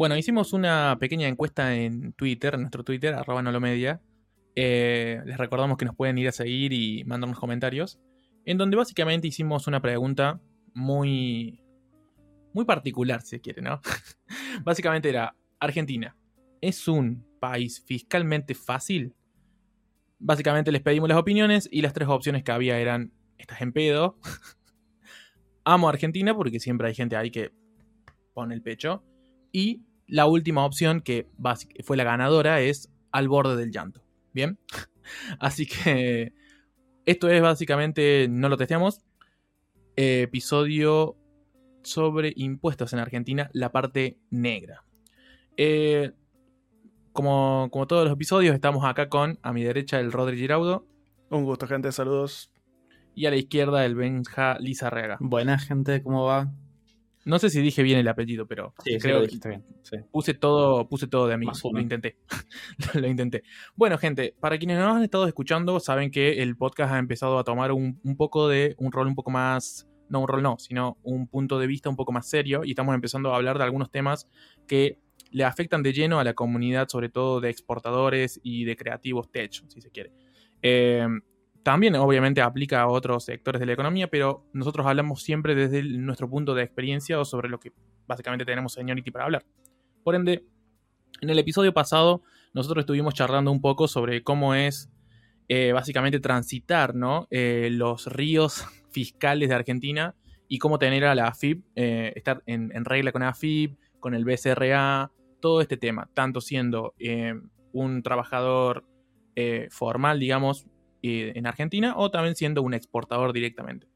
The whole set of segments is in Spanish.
Bueno, hicimos una pequeña encuesta en Twitter, en nuestro Twitter, arroba nolomedia. Eh, les recordamos que nos pueden ir a seguir y mandarnos comentarios. En donde básicamente hicimos una pregunta muy. muy particular, si quiere, ¿no? básicamente era: Argentina, ¿es un país fiscalmente fácil? Básicamente les pedimos las opiniones y las tres opciones que había eran: estás en pedo. Amo a Argentina porque siempre hay gente ahí que pone el pecho. Y la última opción, que fue la ganadora, es al borde del llanto. Bien. Así que esto es básicamente, no lo testeamos, episodio sobre impuestos en Argentina, la parte negra. Eh, como, como, todos los episodios, estamos acá con a mi derecha el Rodri Giraudo. Un gusto, gente, saludos. Y a la izquierda el Benja Lizarrega. Buena gente, ¿cómo va? No sé si dije bien el apellido, pero creo que bien. Puse todo, puse todo de mí. Lo intenté. lo intenté. Bueno, gente, para quienes no han estado escuchando, saben que el podcast ha empezado a tomar un, poco de un rol un poco más. No un rol no, sino un punto de vista un poco más serio. Y estamos empezando a hablar de algunos temas que le afectan de lleno a la comunidad, sobre todo de exportadores y de creativos tech, si se quiere. Eh, también obviamente aplica a otros sectores de la economía, pero nosotros hablamos siempre desde nuestro punto de experiencia o sobre lo que básicamente tenemos Seniority para hablar. Por ende, en el episodio pasado nosotros estuvimos charlando un poco sobre cómo es eh, básicamente transitar ¿no? Eh, los ríos fiscales de Argentina y cómo tener a la AFIP, eh, estar en, en, regla con AFIP, con el BCRA, todo este tema, tanto siendo un trabajador formal, digamos, eh, en Argentina o también siendo un exportador directamente.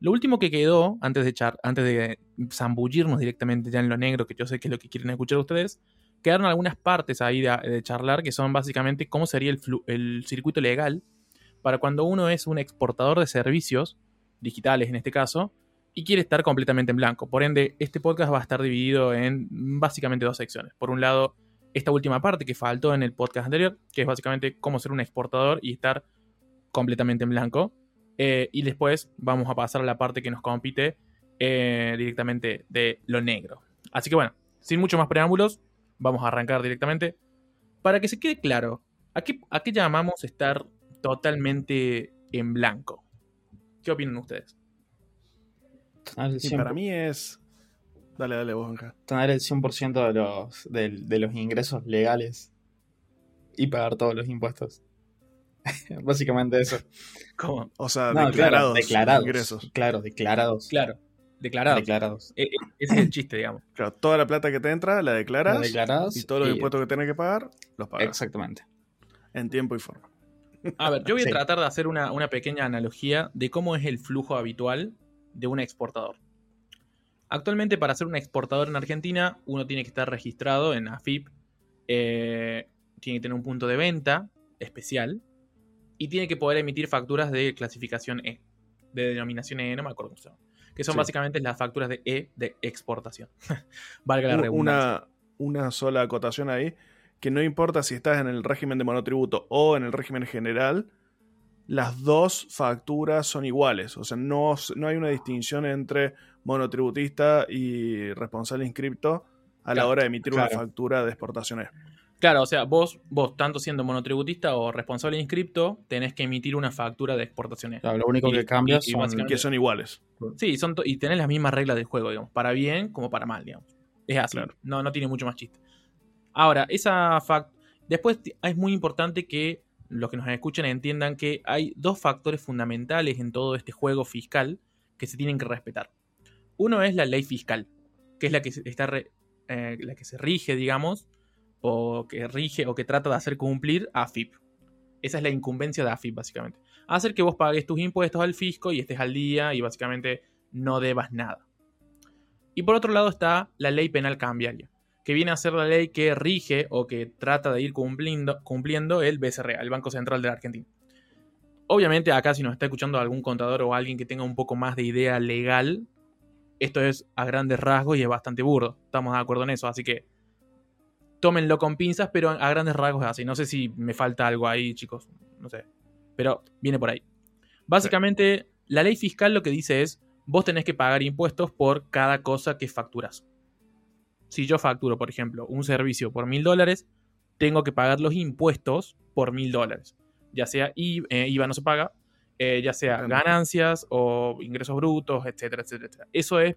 Lo último que quedó, antes de, echar, antes de zambullirnos directamente ya en lo negro, que yo sé que es lo que quieren escuchar ustedes, quedaron algunas partes ahí de, charlar que son básicamente cómo sería el, el, circuito legal para cuando uno es un exportador de servicios, digitales en este caso, y quiere estar completamente en blanco. Por ende, este podcast va a estar dividido en básicamente dos secciones. Por un lado, esta última parte que faltó en el podcast anterior, que es básicamente cómo ser un exportador y estar completamente en blanco. Eh, y después vamos a pasar a la parte que nos compite eh, directamente de lo negro. Así que bueno, sin mucho más preámbulos, vamos a arrancar directamente. Para que se quede claro, ¿a qué, a qué llamamos estar totalmente en blanco? ¿Qué opinan ustedes? para mí es... Dale, dale, vos, Tener el 100% de los, de los ingresos legales y pagar todos los impuestos. Básicamente eso. ¿Cómo? O sea, declarados, declarados ingresos. Claro, declarados. Claro, declarados. Declarados. E, e, ese es el chiste, digamos. Claro, toda la plata que te entra la declaras. declaras y todos los impuestos que tienes que pagar, los pagas. Exactamente. En tiempo y forma. A ver, yo voy a tratar de hacer una, una, pequeña analogía de cómo es el flujo habitual de un exportador. Actualmente, para ser un exportador en Argentina, uno tiene que estar registrado en AFIP, eh, tiene que tener un punto de venta especial, y tiene que poder emitir facturas de clasificación E, de denominación E, no me acuerdo cómo se llama, que son básicamente las facturas de E de exportación. Valga la redundancia. Una, una sola acotación ahí, que no importa si estás en el régimen de monotributo o en el régimen general, las dos facturas son iguales. O sea, no, no hay una distinción entre monotributista y responsable inscripto a la hora de emitir una factura de exportación E. Claro, o sea, vos, vos, tanto siendo monotributista o responsable inscripto, tenés que emitir una factura de exportaciones. Claro, lo único que cambia es que son iguales. Sí, son y tenés las mismas reglas del juego, digamos, para bien como para mal, digamos. Es así, no, no tiene mucho más chiste. Ahora, esa fact después es muy importante que los que nos escuchen entiendan que hay dos factores fundamentales en todo este juego fiscal que se tienen que respetar. Uno es la ley fiscal, que es la que está eh, la que se rige, digamos, o que rige o que trata de hacer cumplir a AFIP. Esa es la incumbencia de AFIP, básicamente. Hacer que vos pagues tus impuestos al fisco y estés al día y básicamente no debas nada. Y por otro lado está la ley penal cambiaria, que viene a ser la ley que rige o que trata de ir cumpliendo, cumpliendo el BCRA, el Banco Central de la Argentina. Obviamente acá si nos está escuchando algún contador o alguien que tenga un poco más de idea legal, esto es a grandes rasgos y es bastante burdo. Estamos de acuerdo en eso, así que tómenlo con pinzas, pero a grandes rasgos es así. No sé si me falta algo ahí, chicos. No sé. Pero viene por ahí. Básicamente, la ley fiscal lo que dice es, vos tenés que pagar impuestos por cada cosa que facturas. Si yo facturo, por ejemplo, un servicio por mil dólares, tengo que pagar los impuestos por mil dólares. Ya sea IVA, eh, IVA no se paga, eh, ya sea ganancias o ingresos brutos, etcétera, etcétera, etcétera. Eso es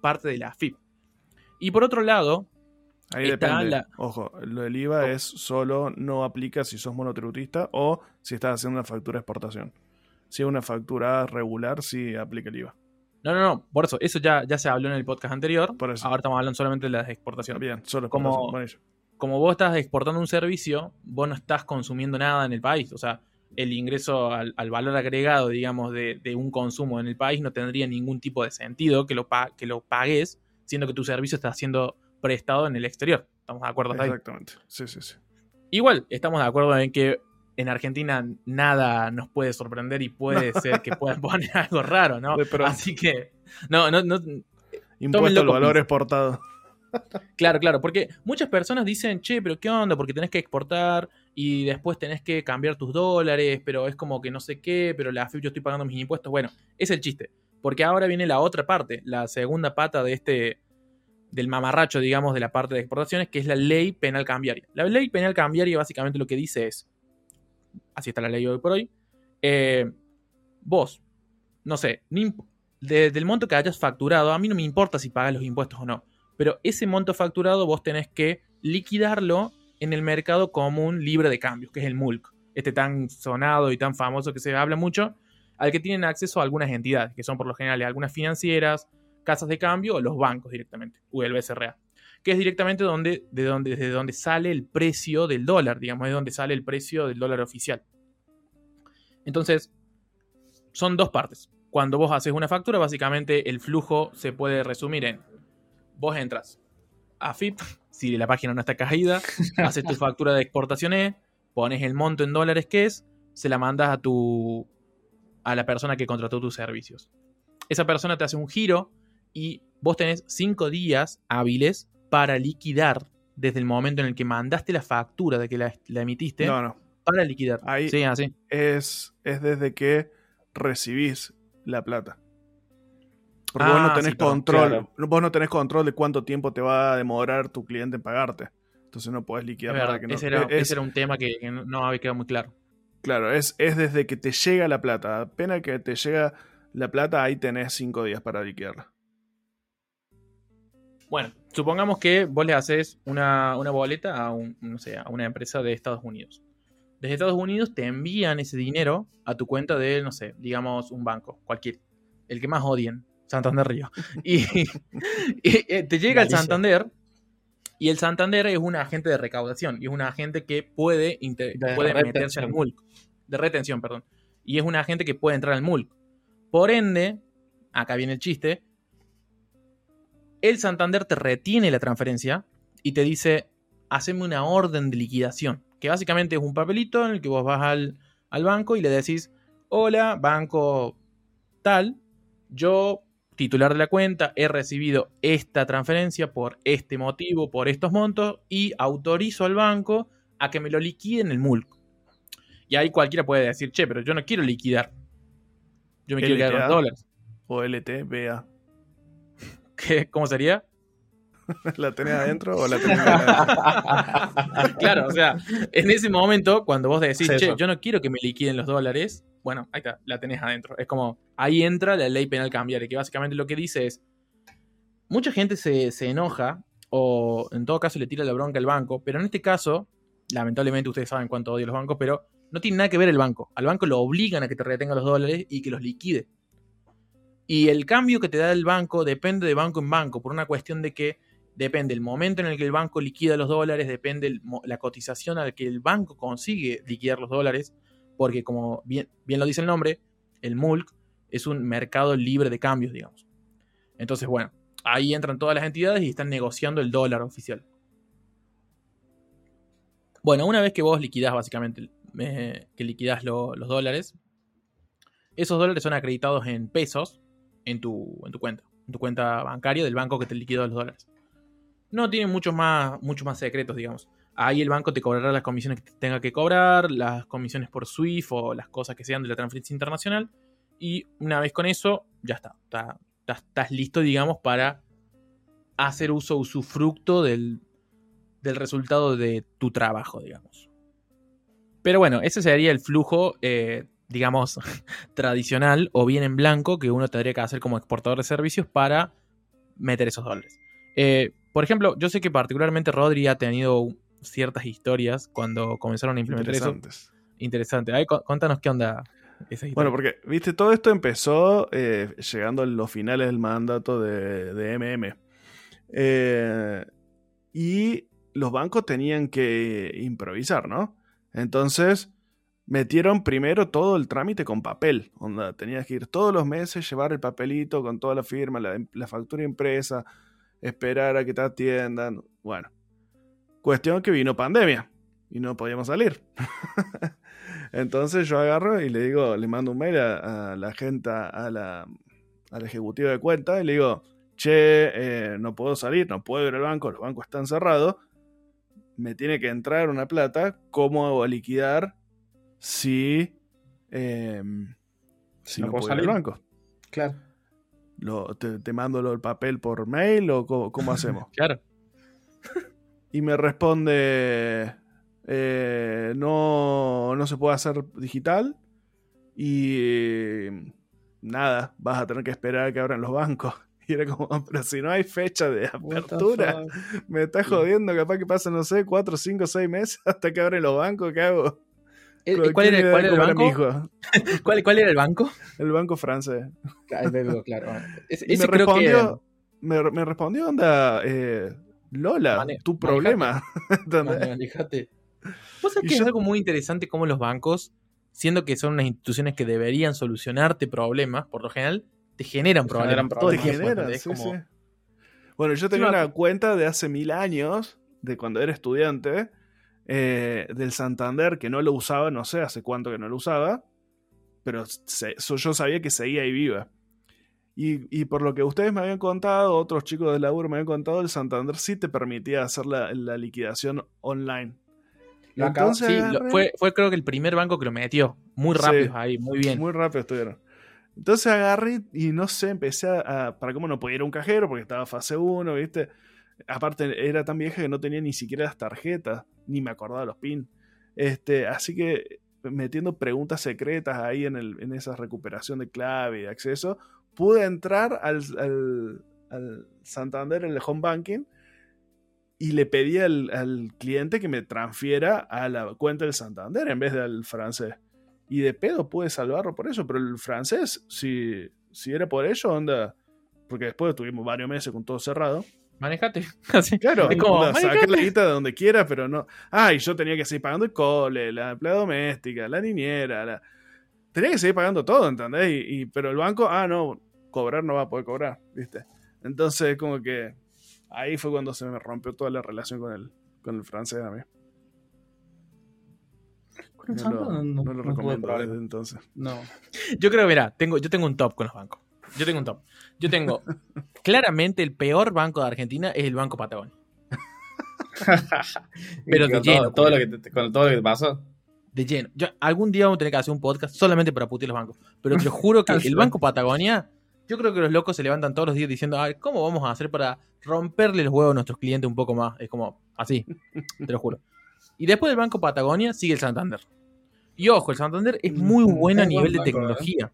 parte de la FIP. Y por otro lado, Ahí depende. Ojo, lo del IVA oh. es solo no aplica si sos monotributista o si estás haciendo una factura de exportación. Si es una factura regular, sí aplica el IVA. No, no, no, por eso, eso ya, ya se habló en el podcast anterior. Por eso. Ahora estamos hablando solamente de las exportaciones. Bien, solo como, como vos estás exportando un servicio, vos no estás consumiendo nada en el país. O sea, el ingreso al, valor agregado, digamos, de, un consumo en el país no tendría ningún tipo de sentido que lo, que lo pagues, siendo que tu servicio está siendo prestado en el exterior. ¿Estamos de acuerdo ahí? Exactamente. Sí, sí, sí. Igual, estamos de acuerdo en que en Argentina nada nos puede sorprender y puede ser que puedan poner algo raro, ¿no? Así que, no, no, no. Impuesto al valor exportado. Claro, claro, porque muchas personas dicen, che, pero ¿qué onda? Porque tenés que exportar y después tenés que cambiar tus dólares, pero es como que no sé qué, pero la FIP yo estoy pagando mis impuestos. Bueno, es el chiste, porque ahora viene la otra parte, la segunda pata de este, del mamarracho, digamos, de la parte de exportaciones, que es la ley penal cambiaria. La ley penal cambiaria básicamente lo que dice es, así está la ley hoy por hoy, eh, vos, no sé, del monto que hayas facturado, a mí no me importa si pagas los impuestos o no, pero ese monto facturado vos tenés que liquidarlo en el mercado común libre de cambios, que es el MULC, este tan sonado y tan famoso que se habla mucho, al que tienen acceso algunas entidades, que son por lo general algunas financieras, casas de cambio o los bancos directamente, o el BCRA, que es directamente donde, de donde, desde donde sale el precio del dólar, digamos, de donde sale el precio del dólar oficial. Entonces, son dos partes. Cuando vos haces una factura, básicamente el flujo se puede resumir en vos entras a FIP, si la página no está caída, haces tu factura de exportación E, pones el monto en dólares que es, se la mandas a tu a la persona que contrató tus servicios. Esa persona te hace un giro y vos tenés cinco días hábiles para liquidar desde el momento en el que mandaste la factura de que la, emitiste. No, no. Para liquidar. Ahí sí, así. Es, es desde que recibís la plata. Porque vos no ah, tenés control. Vos no tenés control de cuánto tiempo te va a demorar tu cliente en pagarte. Entonces no podés liquidar nada que no. Ese era, ese era un tema que, no había quedado muy claro. Claro, es, es desde que te llega la plata. Apenas que te llega la plata, ahí tenés cinco días para liquidarla. Bueno, supongamos que vos le haces una, una boleta a, un, no sé, a una empresa de Estados Unidos. Desde Estados Unidos te envían ese dinero a tu cuenta de, no sé, digamos un banco, cualquier, el que más odien. Santander Río. Y, eh, te llega el Santander y el Santander es un agente de recaudación y es un agente que puede, puede meterse al MULC. De retención, perdón. Y es un agente que puede entrar al MULC. Por ende, acá viene el chiste, el Santander te retiene la transferencia y te dice, haceme una orden de liquidación, que básicamente es un papelito en el que vos vas al, al banco y le decís, hola, banco tal, yo titular de la cuenta, he recibido esta transferencia por este motivo, por estos montos, y autorizo al banco a que me lo liquide en el MULC. Y ahí cualquiera puede decir, che, pero yo no quiero liquidar. Yo me quiero quedar con dólares. O LT, BA. ¿Qué, ¿Cómo sería? ¿La tenés adentro o la tenés adentro? claro, o sea, en ese momento, cuando vos decís, che, yo no quiero que me liquiden los dólares, bueno, ahí está, la tenés adentro. Es como, ahí entra la ley penal cambiaria, que básicamente lo que dice es, mucha gente se, enoja o en todo caso le tira la bronca al banco, pero en este caso, lamentablemente ustedes saben cuánto odio los bancos, pero no tiene nada que ver el banco. Al banco lo obligan a que te retenga los dólares y que los liquide. Y el cambio que te da el banco depende de banco en banco, por una cuestión de que depende el momento en el que el banco liquida los dólares, depende la cotización al que el banco consigue liquidar los dólares, porque como bien, bien lo dice el nombre, el MULC es un mercado libre de cambios, digamos. Entonces, bueno, ahí entran todas las entidades y están negociando el dólar oficial. Bueno, una vez que vos liquidás básicamente, eh, que liquidás los dólares, esos dólares son acreditados en pesos en tu, en tu cuenta, en tu cuenta bancaria del banco que te liquidó los dólares. No tiene muchos más, muchos más secretos, digamos. Ahí el banco te cobrará las comisiones que tenga que cobrar, las comisiones por SWIFT o las cosas que sean de la transferencia internacional. Y una vez con eso, ya está. estás listo, digamos, para hacer uso usufructo del, del resultado de tu trabajo, digamos. Pero bueno, ese sería el flujo, eh, digamos, tradicional o bien en blanco que uno tendría que hacer como exportador de servicios para meter esos dólares. Eh, por ejemplo, yo sé que particularmente Rodri ha tenido ciertas historias cuando comenzaron a implementar eso. Interesante. Ahí, cuéntanos qué onda bueno, porque, viste, todo esto empezó eh, llegando a los finales del mandato de, de MM. Eh, y los bancos tenían que improvisar, ¿no? Entonces metieron primero todo el trámite con papel. Onda, tenías que ir todos los meses, llevar el papelito con toda la firma, la, la factura impresa, esperar a que te atiendan. Bueno, cuestión que vino pandemia y no podíamos salir. Entonces yo agarro y le digo, le mando un mail a, la gente, a la, ejecutivo de cuenta, y le digo, che, eh, no puedo salir, no puedo ir al banco, los bancos están cerrados, me tiene que entrar una plata, ¿cómo hago a liquidar si, si no, puedo salir al banco? Claro. te, mando el papel por mail o cómo hacemos? claro. Y me responde, eh, no, no se puede hacer digital. Y nada, vas a tener que esperar a que abran los bancos. Y era como, pero si no hay fecha de apertura, me está jodiendo, capaz que pasan, no sé, 4, 5, 6 meses hasta que abren los bancos, ¿qué hago? Eh, ¿Cuál era, el banco? ¿Cuál, era el banco? El banco francés. Claro. me, respondió, me, respondió, onda, eh, Lola, tu problema. Manejate. Vos sabés que es algo muy interesante cómo los bancos, siendo que son unas instituciones que deberían solucionarte problemas, por lo general, te generan problemas. Te generan, sí, sí. Bueno, yo tenía una cuenta de hace mil años, de cuando era estudiante, eh, del Santander, que no lo usaba, no sé hace cuánto que no lo usaba, pero yo sabía que seguía ahí viva. Y, por lo que ustedes me habían contado, otros chicos del laburo me habían contado, el Santander sí te permitía hacer la liquidación online sí, fue, fue creo que el primer banco que lo metió. Muy rápido ahí, muy bien. Muy rápido estuvieron. Entonces agarré y no sé, empecé a. Para cómo no podía ir a un cajero porque estaba fase 1, ¿viste? Aparte, era tan vieja que no tenía ni siquiera las tarjetas, ni me acordaba los pins. Este, así que metiendo preguntas secretas ahí en, el, en esa recuperación de clave y de acceso, pude entrar al, al, al Santander en el home banking y le pedí al, cliente que me transfiera a la cuenta del Santander en vez del francés. Y de pedo pude salvarlo por eso, pero el francés, si, si era por ello, onda. Porque después tuvimos varios meses con todo cerrado. Manejate. claro, es como, la guita de donde quiera, pero no. Ah, y yo tenía que seguir pagando el cole, la empleada doméstica, la niñera, la... tenía que seguir pagando todo, ¿entendés? Y, pero el banco, ah, no, cobrar no va a poder cobrar, ¿viste? Entonces, como que Ahí fue cuando se me rompió toda la relación con el, con el francés a mí. no, lo, recomiendo desde entonces. No. Yo creo, mira, tengo, yo tengo un top con los bancos. Yo tengo un top. Yo tengo. claramente el peor banco de Argentina es el Banco Patagonia. Pero de lleno. Todo, lo que te, con todo lo que te pasó. De lleno. Yo, algún día vamos a tener que hacer un podcast solamente para putear los bancos. Pero te juro que el Banco Patagonia yo creo que los locos se levantan todos los días diciendo, a ver, ¿cómo vamos a hacer para romperle los huevos a nuestros clientes un poco más? Es como, así, te lo juro. Y después del Banco Patagonia sigue el Santander. Y ojo, el Santander es muy bueno a nivel de tecnología.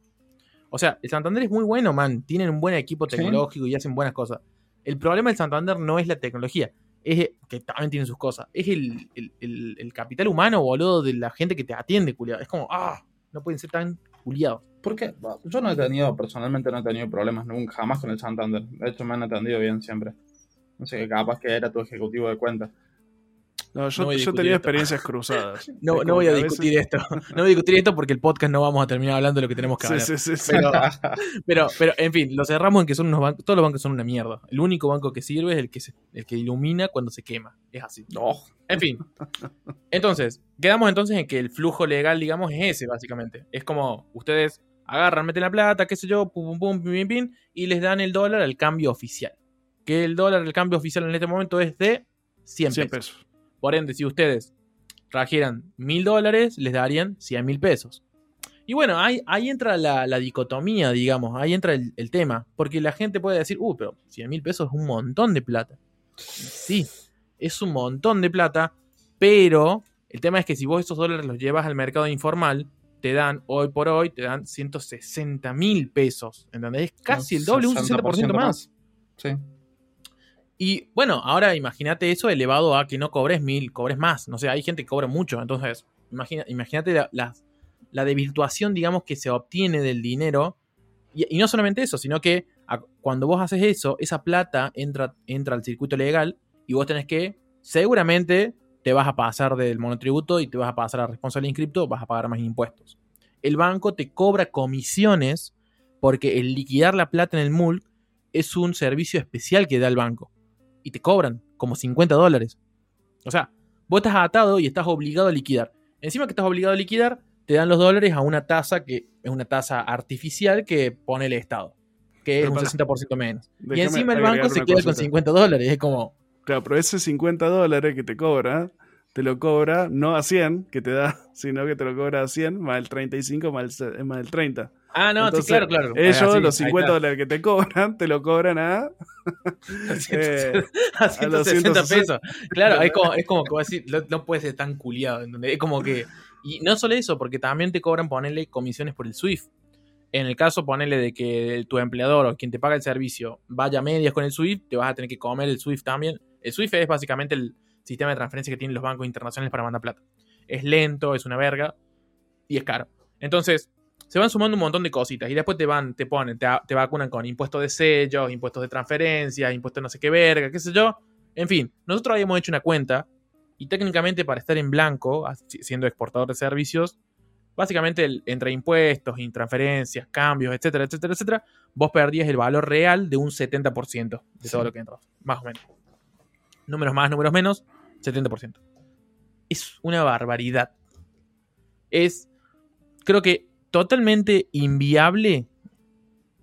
O sea, el Santander es muy bueno, man. Tienen un buen equipo tecnológico y hacen buenas cosas. El problema del Santander no es la tecnología, es que también tienen sus cosas. Es el, el capital humano, boludo, de la gente que te atiende, culiado. Es como, ah, no pueden ser tan culiados. Porque yo no he tenido, personalmente no he tenido problemas nunca, jamás con el Santander. De hecho, me han atendido bien siempre. No sé, capaz que era tu ejecutivo de cuenta. No, yo, yo tenía experiencias cruzadas. No, no voy a discutir esto. No voy a discutir esto porque el podcast no vamos a terminar hablando de lo que tenemos que hablar. Sí, sí, sí, pero, pero, en fin, lo cerramos en que son unos bancos. Todos los bancos son una mierda. El único banco que sirve es el que, el que ilumina cuando se quema. Es así. No. En fin. Entonces, quedamos entonces en que el flujo legal, digamos, es ese, básicamente. Es como ustedes agarran, meten la plata, qué sé yo, pum, pum, pum, pim, pim, y les dan el dólar al cambio oficial. Que el dólar, el cambio oficial en este momento es de 100 pesos. Por ende, si ustedes trajeran mil dólares, les darían 100 mil pesos. Y bueno, ahí, ahí entra la, dicotomía, digamos, ahí entra el, el, tema, porque la gente puede decir, uh, pero 100 mil pesos es un montón de plata. Sí, es un montón de plata, pero el tema es que si vos esos dólares los llevas al mercado informal, te dan, hoy por hoy, te dan 160 mil pesos. ¿Entendés? Es casi el doble, un 60% más. Sí. Y bueno, ahora imagínate eso elevado a que no cobres mil, cobres más. No sé, hay gente que cobra mucho. Entonces, imagínate la, la, desvirtuación, digamos, que se obtiene del dinero. Y, no solamente eso, sino que cuando vos haces eso, esa plata entra, entra al circuito legal y vos tenés que, seguramente, te vas a pasar del monotributo y te vas a pasar a responsable inscripto, vas a pagar más impuestos. El banco te cobra comisiones porque el liquidar la plata en el MULC es un servicio especial que da el banco. Y te cobran como 50 dólares. O sea, vos estás atado y estás obligado a liquidar. Encima que estás obligado a liquidar, te dan los dólares a una tasa que es una tasa artificial que pone el Estado, que es un 60% menos. y encima el banco se queda con 50 dólares. Es como, Claro, pero ese 50 dólares que te cobra, te lo cobra no a 100, que te da, sino que te lo cobra a 100 más el 35 más el, más el 30. Ah, no, sí, claro, claro. Ellos, los 50 dólares que te cobran, te lo cobran a. eh, a 160 pesos. Claro, es como, es como que decir, no, puedes ser tan culiado. Es como que. Y no solo eso, porque también te cobran ponerle comisiones por el SWIFT. En el caso, ponele de que tu empleador o quien te paga el servicio vaya a medias con el SWIFT, te vas a tener que comer el SWIFT también. El SWIFT es básicamente el sistema de transferencia que tienen los bancos internacionales para mandar plata. Es lento, es una verga y es caro. Entonces, se van sumando un montón de cositas y después te van, te ponen, te, vacunan con impuestos de sellos, impuestos de transferencia, impuestos de no sé qué verga, qué sé yo. En fin, nosotros habíamos hecho una cuenta y técnicamente para estar en blanco, siendo exportador de servicios, básicamente entre impuestos, transferencias, cambios, etcétera, etcétera, etcétera, vos perdías el valor real de un 70% de todo lo que entró, más o menos. Números más, números menos, 70%. Es una barbaridad. Es, creo que totalmente inviable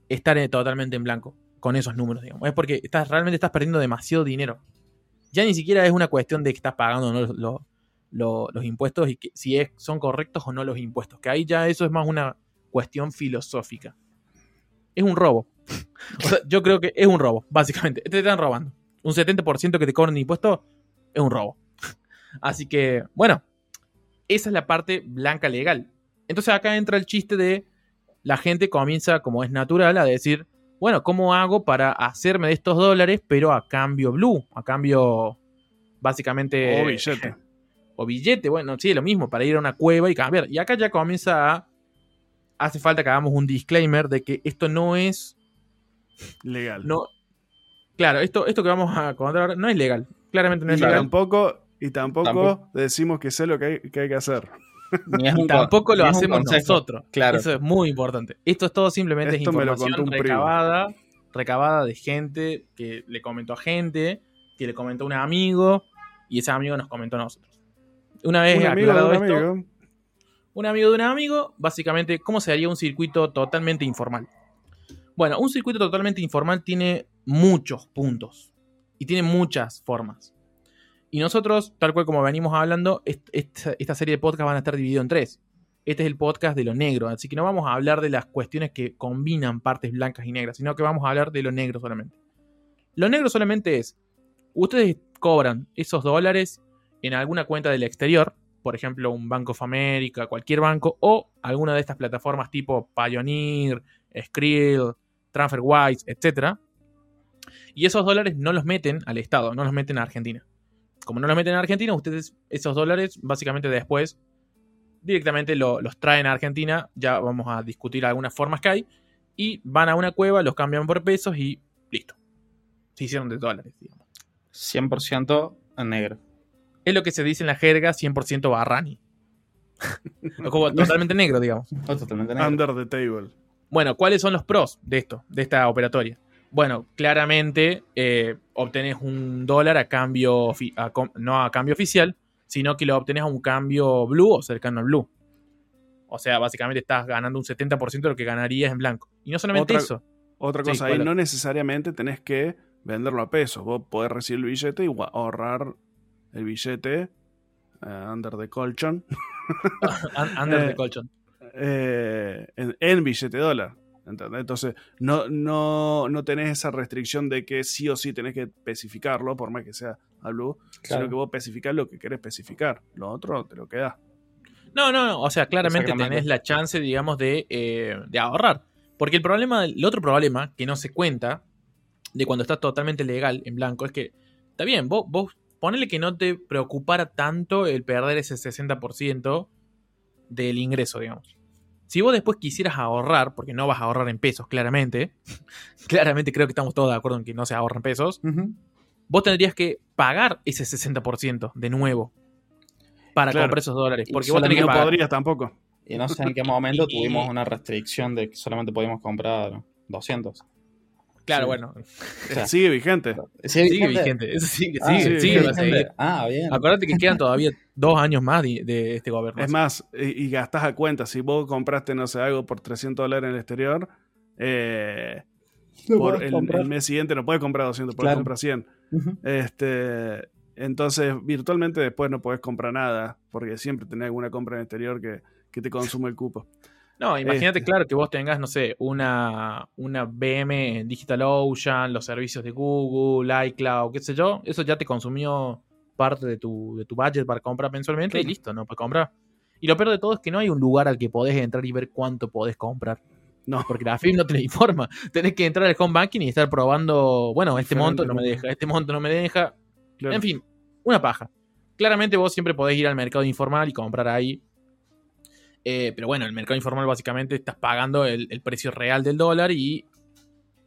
estar totalmente en blanco con esos números, digamos. Es porque estás, realmente estás perdiendo demasiado dinero. Ya ni siquiera es una cuestión de que estás pagando los, los impuestos y que, si son correctos o no los impuestos. Que ahí ya eso es más una cuestión filosófica. Es un robo. yo creo que es un robo, básicamente. Te están robando. Un 70% que te cobran impuestos es un robo. Así que, bueno, esa es la parte blanca legal. Entonces acá entra el chiste de la gente comienza, como es natural, a decir, bueno, ¿cómo hago para hacerme de estos dólares, pero a cambio blue? A cambio, básicamente... O billete o billete, bueno, sí, lo mismo, para ir a una cueva y cambiar. Y acá ya comienza a... Hace falta que hagamos un disclaimer de que esto no es... Legal. No, claro, esto, esto que vamos a contar ahora no es legal. Claramente no es legal. Tampoco, y tampoco, decimos que sé lo que hay que, hacer. tampoco lo hacemos nosotros. Claro. Eso es muy importante. Esto es todo simplemente información recabada, recabada de gente que le comentó a gente, que le comentó a un amigo, y ese amigo nos comentó a nosotros. Una vez un aclarado esto, amigo. un amigo de un amigo, básicamente, ¿cómo se haría un circuito totalmente informal? Bueno, un circuito totalmente informal tiene muchos puntos y tiene muchas formas. Y nosotros, tal cual como venimos hablando, esta, serie de podcasts van a estar divididos en tres. Este es el podcast de lo negro, así que no vamos a hablar de las cuestiones que combinan partes blancas y negras, sino que vamos a hablar de lo negro solamente. Lo negro solamente es, ustedes cobran esos dólares en alguna cuenta del exterior, por ejemplo, un Banco of America, cualquier banco, o alguna de estas plataformas tipo Pioneer, Skrill, TransferWise, etc. Y esos dólares no los meten al Estado, no los meten a Argentina. Como no los meten a Argentina, ustedes esos dólares básicamente después directamente los traen a Argentina, ya vamos a discutir algunas formas que hay, y van a una cueva, los cambian por pesos y listo. Se hicieron de dólares, digamos. 100% en negro es lo que se dice en la jerga 100% barrani. como totalmente negro, digamos. totalmente negro. Under the table. Bueno, ¿cuáles son los pros de esto, de esta operatoria? Bueno, claramente eh, obtenés un dólar a cambio, no a cambio oficial, sino que lo obtenés a un cambio blue o cercano al blue. O sea, básicamente estás ganando un 70% de lo que ganarías en blanco. Y no solamente eso. Otra cosa, ahí no necesariamente tenés que venderlo a pesos. Vos podés recibir el billete y ahorrar el billete uh, under the colchon. under the eh, colchon. eh, en, en billete dólar. ¿Entendés? Entonces, no, no, no tenés esa restricción de que sí o sí tenés que especificarlo, por más que sea a Blue, Claro. sino que vos especificás lo que querés especificar. Lo otro te lo quedás. No, no, no. O sea, claramente tenés la chance, digamos, de, eh, de ahorrar. Porque el problema, el otro problema que no se cuenta de cuando estás totalmente legal en blanco es que, está bien, vos, vos ponele que no te preocupara tanto el perder ese 60% del ingreso, digamos. Si vos después quisieras ahorrar, porque no vas a ahorrar en pesos, claramente, claramente creo que estamos todos de acuerdo en que no se ahorra en pesos, vos tendrías que pagar ese 60% de nuevo para Claro. comprar esos dólares. Y Porque vos tenés Y que no pagar. podrías tampoco. Y no sé en qué momento tuvimos una restricción de que solamente podíamos comprar 200. Claro, Sí. bueno. sea, Sigue vigente. Sigue vigente. Sigue, Ah, sigue, sigue, vigente. seguir. Ah, bien. Acuérdate que quedan todavía dos años más de, de este gobierno. Es más, y, y gastás a cuenta. Si vos compraste, no sé, algo por 300 dólares en el exterior, eh, por el, el mes siguiente no puedes comprar 200, puedes Claro. comprar 100. Ujú. Este, entonces, virtualmente después no podés comprar nada, porque siempre tenés alguna compra en el exterior que, que te consume el cupo. No, imagínate, Este. claro, que vos tengas, no sé, una, una BM en DigitalOcean, los servicios de Google, iCloud, qué sé yo. Eso ya te consumió parte de tu, de tu budget para comprar mensualmente y listo, no puedes comprar. Y lo peor de todo es que no hay un lugar al que podés entrar y ver cuánto podés comprar. No, Porque la FIP no te la informa. Tenés que entrar al home banking y estar probando, bueno, este monto no me deja, este monto no me deja. claro. En fin, una paja. Claramente vos siempre podés ir al mercado informal y comprar ahí. Eh, pero bueno, el mercado informal básicamente estás pagando el, el precio real del dólar y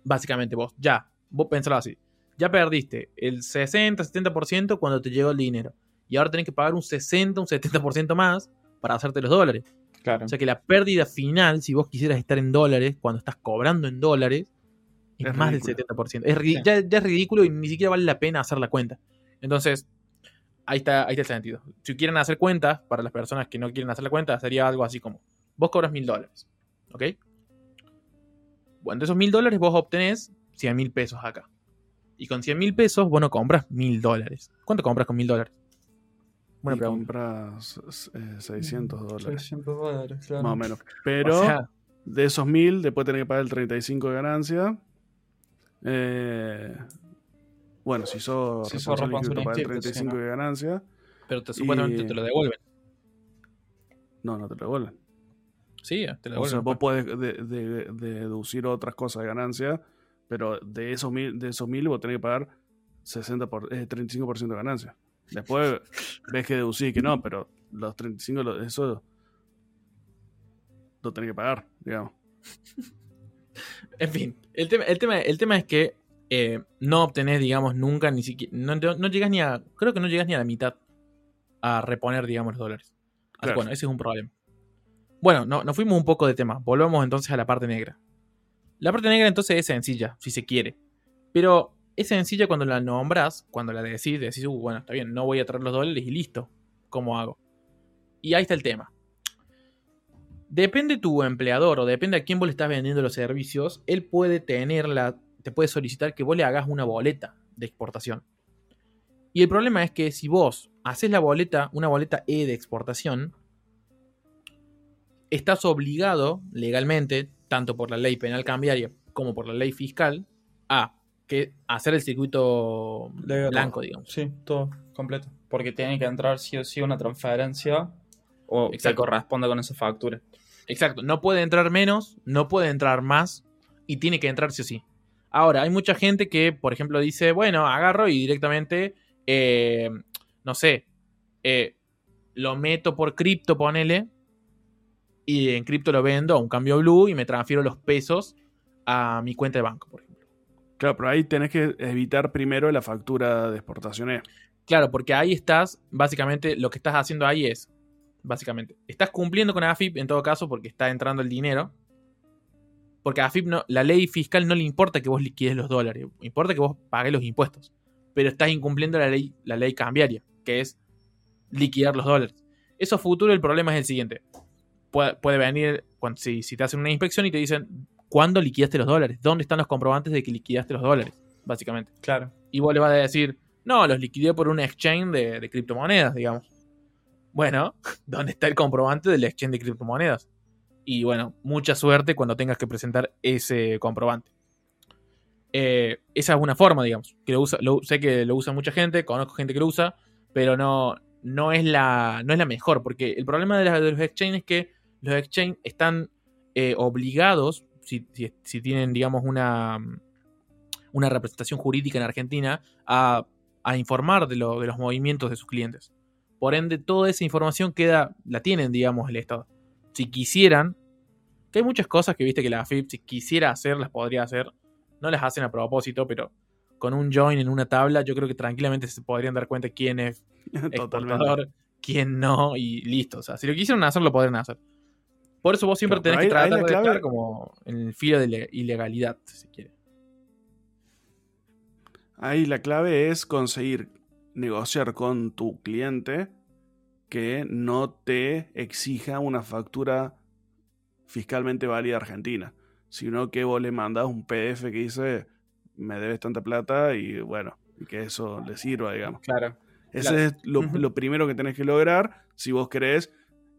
básicamente vos, ya, vos pensalo así. Ya perdiste el 60, 70% cuando te llegó el dinero. Y ahora tenés que pagar un 60, un 70% más para hacerte los dólares. Claro. O sea que la pérdida final, si vos quisieras estar en dólares, cuando estás cobrando en dólares, es, Es más ridículo. del 70%. Es ri- Sí. ya, ya es ridículo y ni siquiera vale la pena hacer la cuenta. Entonces, ahí está, ahí está el sentido. Si quieren hacer cuentas, para las personas que no quieren hacer la cuenta, sería algo así como, vos cobras mil dólares, ¿ok? Bueno, de esos mil dólares vos obtenés 100 mil pesos acá. Y con 100 mil pesos vos no compras mil dólares. ¿Cuánto compras con mil dólares? Buena y pregunta. compras eh, 600 dólares, 600 dólares, claro. más o menos. Pero O sea, de esos 1000, después tenés que pagar el 35 de ganancia. Eh, bueno, si sos Si sos responsable inscrito, responsable inscrito, sí, 35 ¿no? de ganancia. pero te, supuestamente y- te lo devuelven. No, no te lo devuelven. Sí, te lo O sea, devuelven. vos podés de- de- de- deducir otras cosas de ganancia, pero de esos mil, de esos mil vos tenés que pagar 60 por, eh, 35% de ganancia. Después ves que deducís que no, pero los 35, lo- eso lo tenés que pagar, digamos. En fin, el tema, el tema, el tema es que eh, no obtenés, digamos, nunca ni siquiera. No, no llegas ni a. Creo que no llegas ni a la mitad a reponer, digamos, los dólares. Así Claro. bueno, ese es un problema. Bueno, no, nos fuimos un poco de tema. Volvamos entonces a la parte negra. La parte negra entonces es sencilla, si se quiere. Pero es sencilla cuando la nombras, cuando la decís, decís, uh, bueno, está bien, no voy a traer los dólares y listo. ¿Cómo hago? Y ahí está el tema. Depende tu empleador o depende a quién vos le estás vendiendo los servicios, él puede tener la, te puede solicitar que vos le hagas una boleta de exportación. Y el problema es que si vos haces la boleta, una boleta E de exportación, estás obligado legalmente, tanto por la ley penal cambiaria como por la ley fiscal, a que hacer el circuito Legal. blanco, digamos. Sí, todo completo. Porque tiene que entrar sí o sí una transferencia o que corresponda con esa factura. Exacto, no puede entrar menos, no puede entrar más y tiene que entrar sí o sí. Ahora, hay mucha gente que, por ejemplo, dice, bueno, agarro y directamente, eh, no sé, eh, lo meto por cripto, ponele, y en cripto lo vendo a un cambio blue y me transfiero los pesos a mi cuenta de banco, por ejemplo. Claro, pero ahí tenés que evitar primero la factura de exportación E. Claro, porque ahí estás, básicamente, lo que estás haciendo ahí es, básicamente, estás cumpliendo con AFIP en todo caso porque está entrando el dinero. Porque a AFIP no, la ley fiscal no le importa que vos liquides los dólares, importa que vos pagues los impuestos. Pero estás incumpliendo la ley, la ley cambiaria, que es liquidar los dólares. Eso futuro el problema es el siguiente. Puede, puede venir, cuando, si, si te hacen una inspección y te dicen, ¿cuándo liquidaste los dólares? ¿Dónde están los comprobantes de que liquidaste los dólares? Básicamente Claro. y vos le vas a decir, no, los liquidé por un exchange de, de criptomonedas, digamos. Bueno, ¿dónde está el comprobante del exchange de criptomonedas? Y bueno, mucha suerte cuando tengas que presentar ese comprobante. Eh, esa es una forma, digamos. Que lo usa, sé que lo usa mucha gente, conozco gente que lo usa, pero no, no, es, la, no es la mejor. Porque el problema de, los exchanges es que los exchanges están eh, obligados, si, tienen, digamos, una, una representación jurídica en Argentina, a, informar de, de los movimientos de sus clientes. Por ende, toda esa información queda, la tienen, digamos, el Estado. Si quisieran, que hay muchas cosas que viste que la AFIP, si quisiera hacer, las podría hacer no las hacen a propósito, pero con un join en una tabla, yo creo que tranquilamente se podrían dar cuenta quién es exportador, quién no, y listo. O sea, si lo quisieron hacer, lo podrían hacer. Por eso vos siempre tenés que tratar de estar como en el filo de ilegalidad, si se quiere. Ahí la clave es conseguir negociar con tu cliente que no te exija una factura fiscalmente válida argentina sino que vos le mandas un PDF que dice, me debes tanta plata y bueno, y que eso le sirva, digamos. Claro. Ese es lo, primero que tenés que lograr si vos querés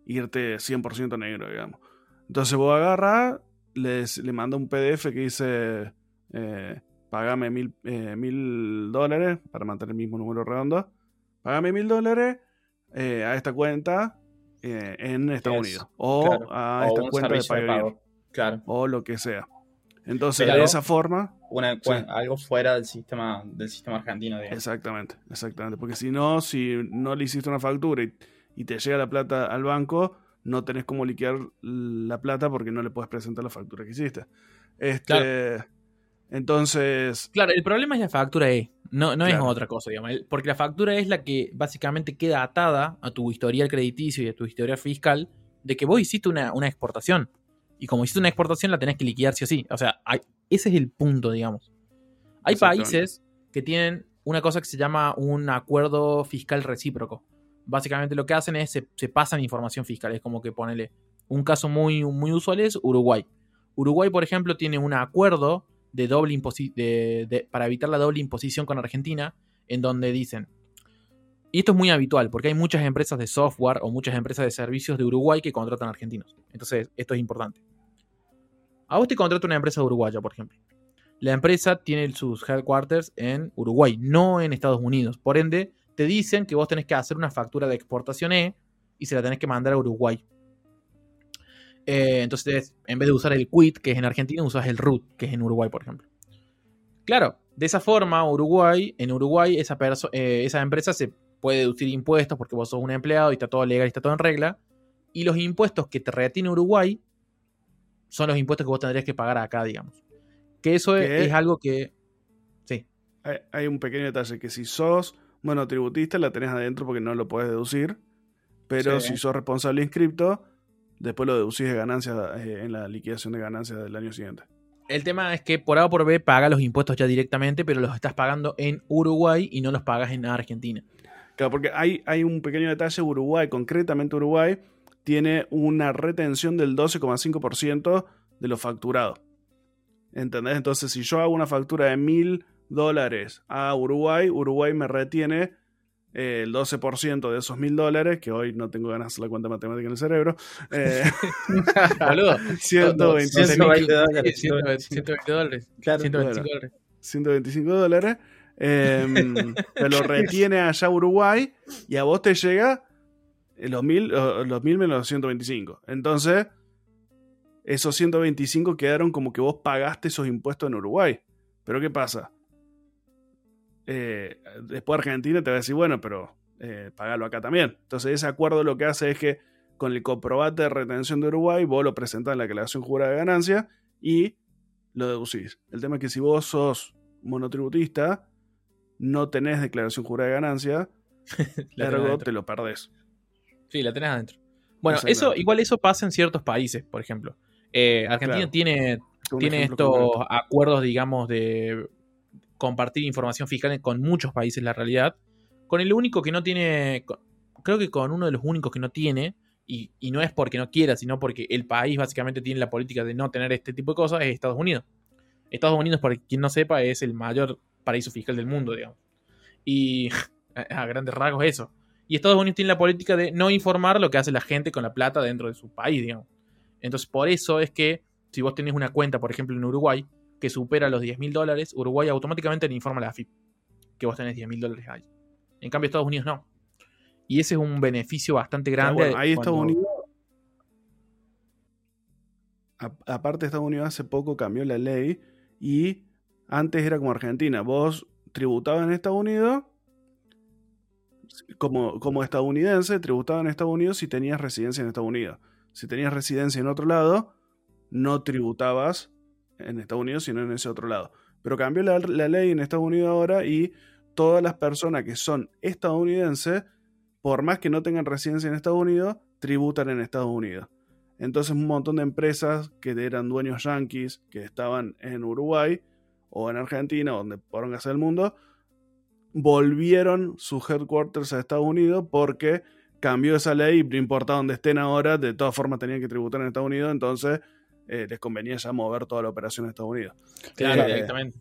irte 100% negro, digamos. Entonces vos agarras, les, le manda un PDF que dice, eh, pagame mil, eh, mil dólares, para mantener el mismo número redondo, pagame mil dólares eh, a esta cuenta en Estados Unidos. O a esta cuenta de pago. Claro. O lo que sea. Entonces, de esa forma. Algo fuera del sistema, del sistema argentino, Exactamente, exactamente. Porque si no, si no le hiciste una factura y, te llega la plata al banco, no tenés cómo liquidar la plata porque no le puedes presentar la factura que hiciste. Este. Entonces. Claro, el problema es la factura E. No, no es otra cosa, digamos. Porque la factura es la que básicamente queda atada a tu historial crediticio y a tu historial fiscal de que vos hiciste una, una exportación. Y como hiciste una exportación, la tenés que liquidar sí o sí. O sea, ese es el punto, digamos. Hay países que tienen una cosa que se llama un acuerdo fiscal recíproco. Básicamente lo que hacen es se, pasan información fiscal. Es como que ponele. Un caso muy, muy usual es Uruguay. Uruguay, por ejemplo, tiene un acuerdo de doble de, para evitar la doble imposición con Argentina, en donde dicen, y esto es muy habitual, porque hay muchas empresas de software o muchas empresas de servicios de Uruguay que contratan argentinos. Entonces, esto es importante. A vos te contrata una empresa uruguaya, por ejemplo. La empresa tiene sus headquarters en Uruguay, no en Estados Unidos. Por ende, te dicen que vos tenés que hacer una factura de exportación E y se la tenés que mandar a Uruguay. Eh, entonces, en vez de usar el quit, que es en Argentina, usas el root, que es en Uruguay, por ejemplo. Claro, de esa forma, Uruguay, en Uruguay, esa, eh, esa empresa se puede deducir impuestos porque vos sos un empleado y está todo legal y está todo en regla. Y los impuestos que te retiene Uruguay son los impuestos que vos tendrías que pagar acá, digamos. Que eso es, algo que. Sí. Hay, un pequeño detalle: que si sos monotributista, la tenés adentro porque no lo puedes deducir. Pero si sos responsable inscripto, después lo deducís de ganancias eh, en la liquidación de ganancias del año siguiente. El tema es que por A o por B paga los impuestos ya directamente, pero los estás pagando en Uruguay y no los pagas en Argentina. Claro, porque hay, hay un pequeño detalle, Uruguay, concretamente Uruguay, tiene una retención del 12,5% de lo facturado. ¿Entendés? Entonces, si yo hago una factura de mil dólares a Uruguay, Uruguay me retiene eh, el 12% de esos mil dólares, que hoy no tengo ganas de hacer la cuenta matemática en el cerebro. Eh, 120, dólares. 120 dólares. 125 dólares. 125 dólares. Em, te lo retiene allá Uruguay y a vos te llega los mil, los mil menos los 125. Entonces, esos 125 quedaron como que vos pagaste esos impuestos en Uruguay. Pero ¿qué pasa? Eh, después Argentina te va a decir, bueno, pero eh, pagalo acá también. Entonces ese acuerdo lo que hace es que con el comprobante de retención de Uruguay, vos lo presentás en la declaración jurada de ganancia y lo deducís. El tema es que si vos sos monotributista, no tenés declaración jurada de ganancia, luego te lo perdés. Sí, la tenés adentro. Bueno, eso, igual eso pasa en ciertos países, por ejemplo. Eh, Argentina tiene, tiene estos acuerdos, digamos, de compartir información fiscal con muchos países, la realidad. Con el único que no tiene, creo que con uno de los únicos que no tiene, y, no es porque no quiera, sino porque el país básicamente tiene la política de no tener este tipo de cosas, es Estados Unidos. Estados Unidos, para quien no sepa, es el mayor paraíso fiscal del mundo, digamos. Y a grandes rasgos eso. Y Estados Unidos tiene la política de no informar lo que hace la gente con la plata dentro de su país, digamos. Entonces, por eso es que si vos tenés una cuenta, por ejemplo, en Uruguay, que supera los 10 mil dólares, Uruguay automáticamente le informa a la AFIP que vos tenés 10 mil dólares ahí. En cambio, Estados Unidos no. Y ese es un beneficio bastante grande. Bueno, ahí Estados Unidos. Aparte, Estados Unidos hace poco cambió la ley y antes era como Argentina. Vos tributabas en Estados Unidos como, como estadounidense, tributabas en Estados Unidos si tenías residencia en Estados Unidos. Si tenías residencia en otro lado, no tributabas en Estados Unidos, sino en ese otro lado. Pero cambió la, ley en Estados Unidos ahora y todas las personas que son estadounidenses, por más que no tengan residencia en Estados Unidos, tributan en Estados Unidos. Entonces un montón de empresas que eran dueños yanquis, que estaban en Uruguay o en Argentina, donde hacer el mundo, volvieron sus headquarters a Estados Unidos porque cambió esa ley y no importa dónde estén ahora, de todas formas tenían que tributar en Estados Unidos, entonces eh, les convenía ya mover toda la operación a Estados Unidos. Claro, eh, directamente.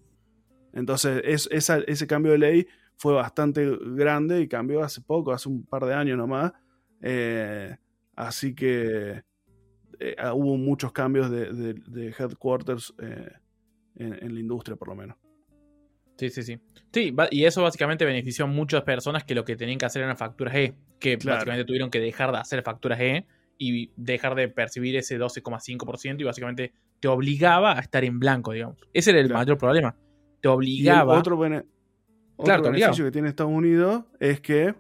Entonces, ese cambio de ley fue bastante grande y cambió hace poco, hace un par de años nomás. Eh, así que hubo muchos cambios de, headquarters en la industria, por lo menos. Sí, sí, sí. Sí, y eso básicamente benefició a muchas personas que lo que tenían que hacer eran facturas E, que básicamente tuvieron que dejar de hacer facturas E y dejar de percibir ese 12,5% y básicamente te obligaba a estar en blanco, digamos. Ese era el mayor problema. Te obligaba. otro, beneficio que tiene Estados Unidos es que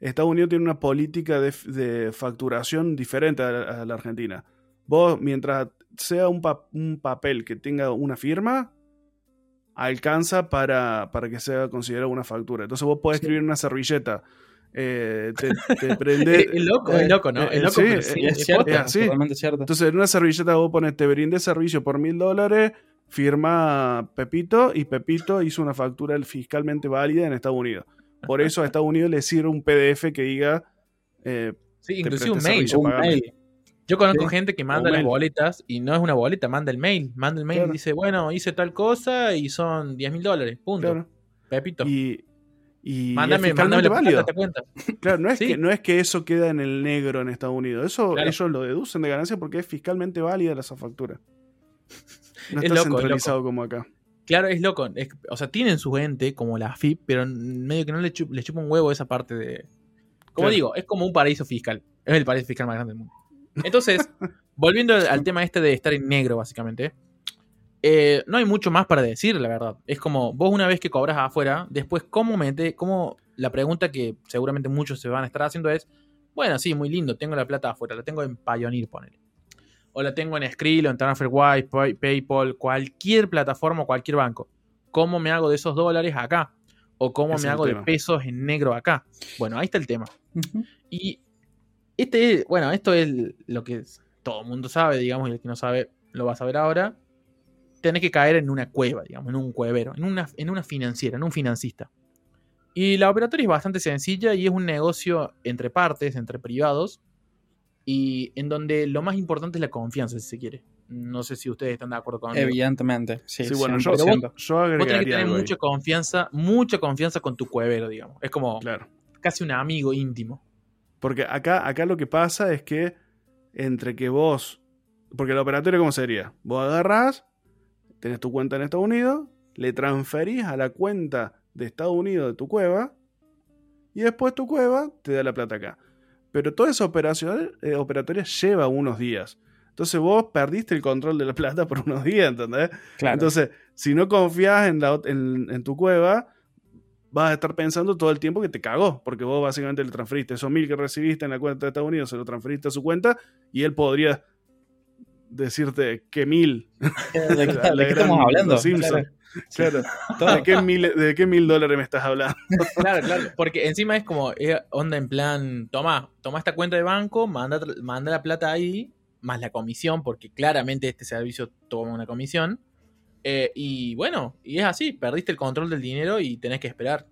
Estados Unidos tiene una política de, facturación diferente a la, Argentina. Vos, mientras sea un, un papel que tenga una firma, alcanza para, para que sea considerado una factura. Entonces vos podés escribir una servilleta. Eh, te, prende. es loco, es loco, ¿no? Es loco, sí, es, cierto, totalmente cierto. Entonces en una servilleta vos pones, te brinde servicio por mil dólares, firma Pepito y Pepito hizo una factura fiscalmente válida en Estados Unidos. Por eso a Estados Unidos le sirve un PDF que diga. Eh, sí, inclusive un mail. Un mail. Yo conozco gente que manda las boletas y no es una boleta, manda el mail. Manda el mail y dice, bueno, hice tal cosa y son 10 mil dólares. Punto. Pepito. Y, y mándame, mándame la válido. cuenta. Claro, no es, que, no es que eso queda en el negro en Estados Unidos. Eso ellos lo deducen de ganancia porque es fiscalmente válida esa factura. No está centralizado como acá. Claro, es loco. o sea, tienen su gente como la FIP, pero medio que no le, chupa un huevo esa parte de. Como digo, es como un paraíso fiscal. Es el paraíso fiscal más grande del mundo. Entonces, volviendo al tema este de estar en negro, básicamente. Eh, no hay mucho más para decir, la verdad. Es como, vos una vez que cobras afuera, después, ¿cómo mete? ¿Cómo? La pregunta que seguramente muchos se van a estar haciendo es: bueno, sí, muy lindo, tengo la plata afuera, la tengo en Pioneer, ponele. O la tengo en Skrill, o en TransferWise, PayPal, cualquier plataforma o cualquier banco. ¿Cómo me hago de esos dólares acá? ¿O cómo me hago de pesos en negro acá? Bueno, ahí está el tema. Y este, bueno, esto es lo que todo el mundo sabe, digamos, y el que no sabe lo va a saber ahora. Tenés que caer en una cueva, digamos, en un cuevero, en una, en una financiera, en un financista. Y la operatoria es bastante sencilla y es un negocio entre partes, entre privados, y en donde lo más importante es la confianza, si se quiere. No sé si ustedes están de acuerdo con eso. Evidentemente, sí. sí bueno, yo, yo, vos tenés que tener mucha confianza, mucha confianza con tu cuevero, digamos. Es como casi un amigo íntimo. Porque acá, acá lo que pasa es que entre que vos. Porque la operatoria, ¿cómo sería? Vos agarrás, tenés tu cuenta en Estados Unidos, le transferís a la cuenta de Estados Unidos de tu cueva, y después tu cueva te da la plata acá. Pero toda esa operación, eh, operatoria lleva unos días. Entonces vos perdiste el control de la plata por unos días, ¿entendés? Entonces, si no confías en, la, en tu cueva, vas a estar pensando todo el tiempo que te cagó, porque vos básicamente le transferiste esos mil que recibiste en la cuenta de Estados Unidos, se lo transferiste a su cuenta y él podría decirte que mil. ¿De, qué estamos hablando? Claro. ¿De, qué mil, ¿De qué mil dólares me estás hablando? Claro, claro. Porque encima es como eh, onda en plan, toma, toma esta cuenta de banco, manda, manda la plata ahí, más la comisión, porque claramente este servicio toma una comisión. Eh, y bueno, y es así, perdiste el control del dinero y tenés que esperar.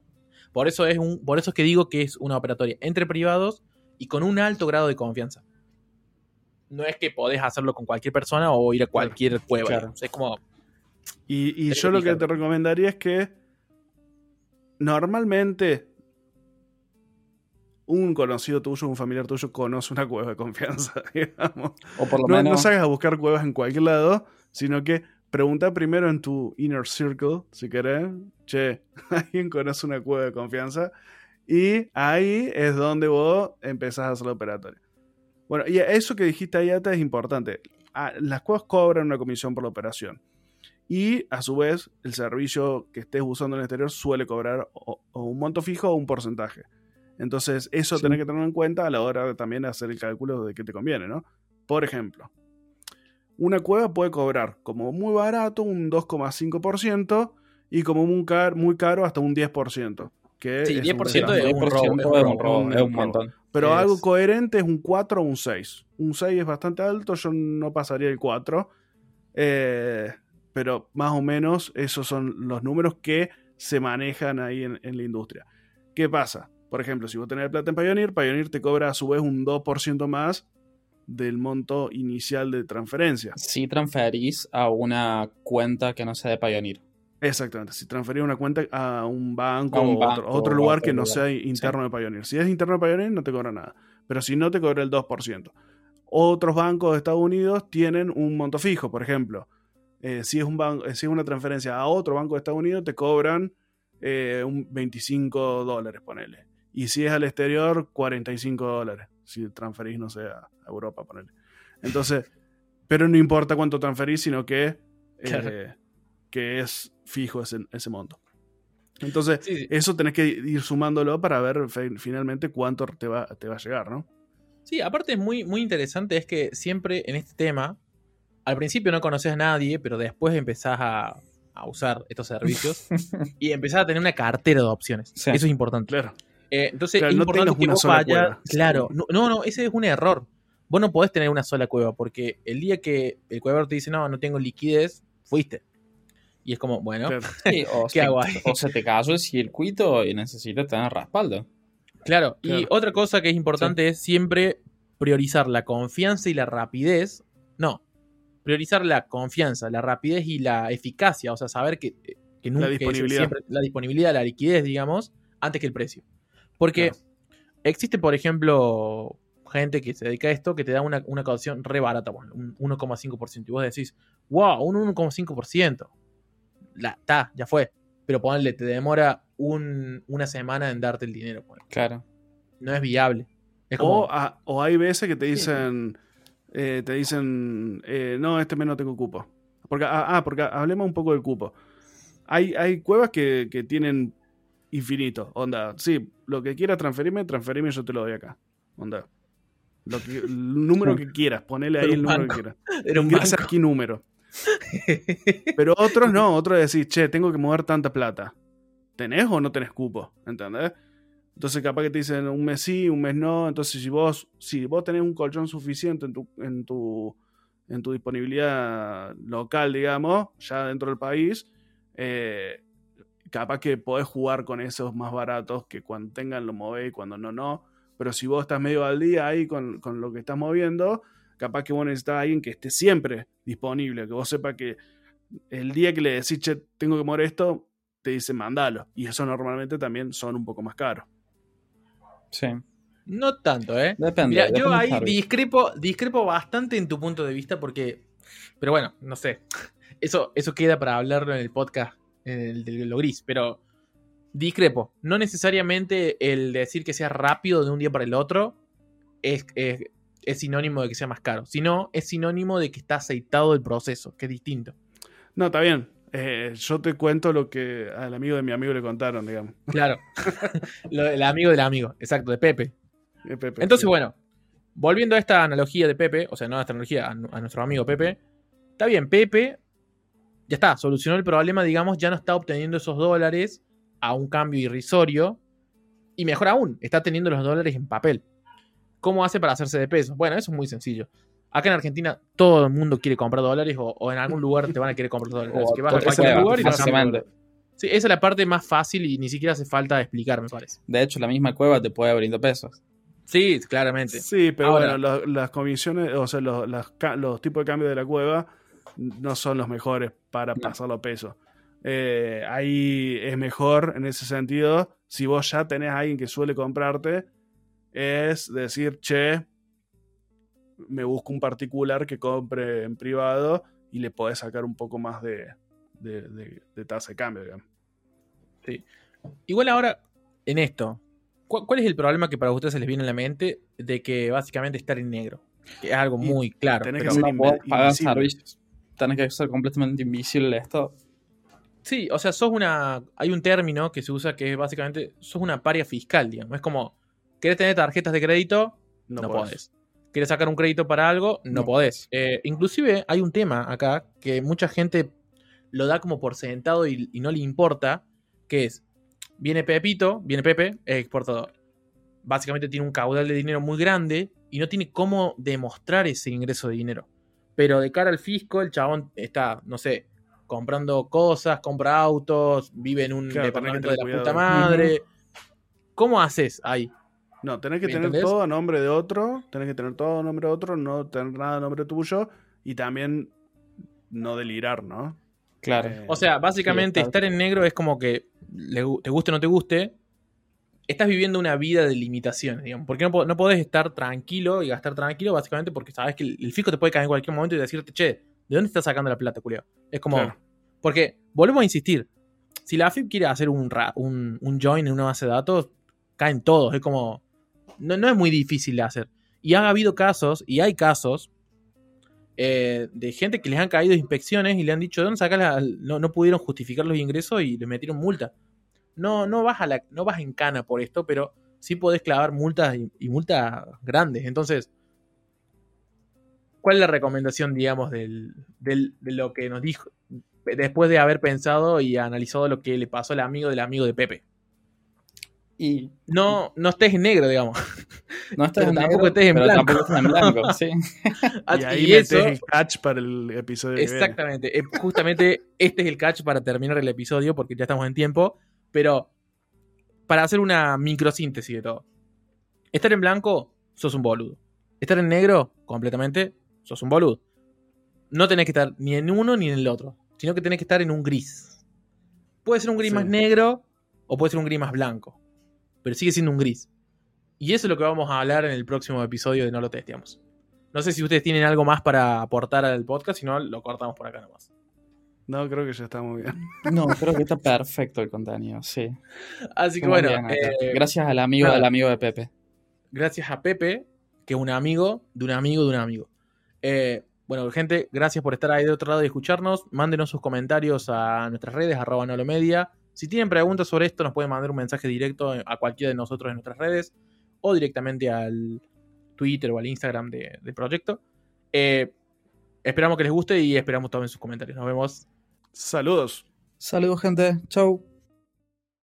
Por eso es un, por eso es que digo que es una operatoria entre privados y con un alto grado de confianza. No es que podés hacerlo con cualquier persona o ir a cualquier cueva. Es como. Y, yo lo que te recomendaría es que normalmente un conocido tuyo, un familiar tuyo, conoce una cueva de confianza, digamos. O por lo No, no menos. salgas a buscar cuevas en cualquier lado, sino que pregunta primero en tu inner circle, si querés. Che, ¿alguien conoce una cueva de confianza? Y ahí es donde vos empezás a hacer la operatoria. Bueno, y eso que dijiste ahí, Ata, es importante. Ah, Las cuevas cobran una comisión por la operación. Y a su vez, el servicio que estés usando en el exterior suele cobrar o, o un monto fijo o un porcentaje. Entonces, eso Sí. tenés que tenerlo en cuenta a la hora de también hacer el cálculo de qué te conviene, ¿no? Por ejemplo, una cueva puede cobrar como muy barato un 2,5% y como muy caro, muy caro hasta un 10%. Que Sí, es 10% un es un robo, 10% es un es robo, un robo, es es un un robo. montón. Pero Es- algo coherente es un 4 o un 6. Un 6 es bastante alto, yo no pasaría el 4. Eh, pero más o menos esos son los números que se manejan ahí en, en la industria. ¿Qué pasa? Por ejemplo, si vos tenés plata en Pioneer, Pioneer te cobra a su vez un 2% más del monto inicial de transferencia. Si transferís a una cuenta que no sea de Pioneer. Exactamente, si transferís una cuenta a un banco A un o otro, banco otro lugar que no sea interno de Pioneer. Si es interno de Pioneer no te cobra nada, pero si no te cobra el 2%. Otros bancos de Estados Unidos tienen un monto fijo, por ejemplo. eh, si, es un ban- eh, si es una transferencia a otro banco de Estados Unidos te cobran eh, un 25 dólares, ponele. Y si es al exterior, 45 dólares. Si transferís, no sé, a a Europa, ponele. Entonces, pero no importa cuánto transferís, sino que, eh, Claro. Que es fijo ese, ese monto. Entonces, Sí, sí. eso tenés que ir sumándolo para ver finalmente cuánto te va, te va a llegar, ¿no? Sí, aparte es muy, muy interesante, es que siempre en este tema, al principio no conoces a nadie, pero después empezás a, a usar estos servicios y empezás a tener una cartera de opciones. Sí. Eso es importante. Claro. Eh, entonces Claro, es no importante que una vos sola vayas- cueva. Claro, no, no, no, ese es un error. Vos no podés tener una sola cueva, porque el día que el cuevero te dice, no, no tengo liquidez, fuiste. Y es como, bueno, Claro. Sí, o, ¿Qué se, hago ahí? o se te cayó el circuito y necesitas tener respaldo. Claro, y Claro. otra cosa que es importante es siempre priorizar la confianza y la rapidez. No, priorizar la confianza, la rapidez y la eficacia. O sea, saber que, que nunca que disponibilidad. siempre- la disponibilidad, la liquidez, digamos, antes que el precio. Porque Claro. existe, por ejemplo, gente que se dedica a esto que te da una, una caución re barata, bueno, un 1,5%. Y vos decís, wow, un 1,5%. La, ta, ya fue. Pero ponle, te demora un- una semana en darte el dinero. ponle Claro. no es viable. Es como, O, a- o hay veces que te dicen, eh, te dicen, eh, no, este mes no tengo cupo. Porque, ah, ah, porque hablemos un poco del cupo. Hay, hay cuevas que, que tienen infinito. Onda, sí, lo que quieras transferirme, transferirme, yo te lo doy acá. Onda. Lo que, el número que quieras, ponele ahí el número banco. que quieras. era un Ingresa banco. aquí número. Pero otros no, otros decís, che, tengo que mover tanta plata. ¿Tenés o no tenés cupo? ¿Entendés? Entonces capaz que te dicen un mes sí, un mes no. Entonces si vos, si vos tenés un colchón suficiente en tu, en tu, en tu disponibilidad local, digamos, ya dentro del país, eh, capaz que podés jugar con esos más baratos que cuando tengan lo movés y cuando no, no. Pero si vos estás medio al día ahí con, con lo que estás moviendo, capaz que vos necesitas a alguien que esté siempre disponible, que vos sepa que el día que le decís, che, tengo que mover esto, te dice mandalo. Y eso normalmente también son un poco más caros. Sí. No tanto, ¿eh? Depende. Mira, yo depende del ahí discrepo, discrepo bastante en tu punto de vista porque... Pero bueno, no sé. Eso, eso queda para hablarlo en el podcast en el de lo gris, pero discrepo. No necesariamente el decir que sea rápido de un día para el otro es, es, es sinónimo de que sea más caro, sino es sinónimo de que está aceitado el proceso, que es distinto. No, está bien. Eh, yo te cuento lo que al amigo de mi amigo le contaron, digamos. Claro. Lo del amigo del amigo, exacto, de Pepe. Eh, Pepe, Entonces, sí. bueno, volviendo a esta analogía de Pepe, o sea, no a esta analogía, a, a nuestro amigo Pepe, está bien, Pepe ya está, solucionó el problema, digamos, ya no está obteniendo esos dólares a un cambio irrisorio, y mejor aún, está teniendo los dólares en papel. ¿Cómo hace para hacerse de pesos? Bueno, eso es muy sencillo. Acá en Argentina todo el mundo quiere comprar dólares o, o en algún lugar te van a querer comprar dólares. Así que vas a cualquier lugar y vas a. Sí, esa es la parte más fácil y ni siquiera hace falta explicar, me parece. De hecho, la misma cueva te puede brindar pesos. Sí, claramente. Sí, pero Ahora- bueno, las comisiones, o sea, los, tipos de cambio de la cueva no son los mejores para No. pasarlo a peso. Eh, ahí es mejor en ese sentido, si vos ya tenés a alguien que suele comprarte, es decir, che, me busco un particular que compre en privado y le podés sacar un poco más de, de, tasa de cambio, digamos. Sí. Igual ahora, en esto, ¿cuál, es el problema que para ustedes se les viene a la mente de que básicamente estar en negro? Que es algo muy claro. Tenés que ser no pagar servicios. Tenés que ser completamente invisible esto. Sí, o sea, sos una. Hay un término que se usa que es básicamente. Sos una paria fiscal, digamos. Es como. ¿Querés tener tarjetas de crédito? No, podés. ¿Quieres sacar un crédito para algo? No, podés. Eh, inclusive hay un tema acá que mucha gente lo da como por sentado y, no le importa, que es, viene Pepito, viene Pepe, es exportador. Básicamente tiene un caudal de dinero muy grande y no tiene cómo demostrar ese ingreso de dinero. Pero de cara al fisco, el chabón está, no sé, comprando cosas, compra autos, vive en un departamento de la puta madre. ¿Cómo haces ahí? No, tenés que tener todo a nombre de otro, tenés que tener todo a nombre de otro, no tener nada a nombre tuyo y también no delirar, ¿no? Claro. o sea, básicamente estar en negro es como que te guste o no te guste, estás viviendo una vida de limitaciones, digamos. Porque no, no podés estar tranquilo y gastar tranquilo, básicamente porque sabes que el, fisco te puede caer en cualquier momento y decirte, che, ¿de dónde estás sacando la plata, culiao? Es como. Porque, volvemos a insistir, si la AFIP quiere hacer un, un, un join en una base de datos, caen todos. Es como. No, no es muy difícil de hacer. Y ha habido casos, y hay casos, eh, de gente que les han caído inspecciones y le han dicho, ¿de dónde sacas la, no, no, pudieron justificar los ingresos y le metieron multa. No, no, vas a la, no vas en cana por esto, pero sí podés clavar multas y, multas grandes. Entonces, ¿cuál es la recomendación, digamos, del, de lo que nos dijo después de haber pensado y analizado lo que le pasó al amigo del amigo de Pepe? Y no, no estés en negro, digamos. No estés en tampoco estés en blanco. tampoco estés en blanco, sí. y ahí y metes el catch para el episodio. Exactamente. Eh, justamente este es el catch para terminar el episodio porque ya estamos en tiempo. Pero para hacer una microsíntesis de todo. Estar en blanco, sos un boludo. Estar en negro, completamente, sos un boludo. No tenés que estar ni en uno ni en el otro, sino que tenés que estar en un gris. Puede ser un gris más negro o puede ser un gris más blanco pero sigue siendo un gris. Y eso es lo que vamos a hablar en el próximo episodio de No lo testeamos. No sé si ustedes tienen algo más para aportar al podcast, si no, lo cortamos por acá nomás. No, creo que ya está muy bien. No, creo que está perfecto el contenido, sí. Así que bueno. Eh, gracias al amigo del amigo de Pepe. Gracias a Pepe, que es un amigo de un amigo de un amigo. Eh, bueno, gente, gracias por estar ahí de otro lado y escucharnos. Mándenos sus comentarios a nuestras redes, arroba media si tienen preguntas sobre esto, nos pueden mandar un mensaje directo a cualquiera de nosotros en nuestras redes o directamente al Twitter o al Instagram del proyecto. Eh, esperamos que les guste y esperamos también sus comentarios. Nos vemos. Saludos. Saludos, gente. Chau.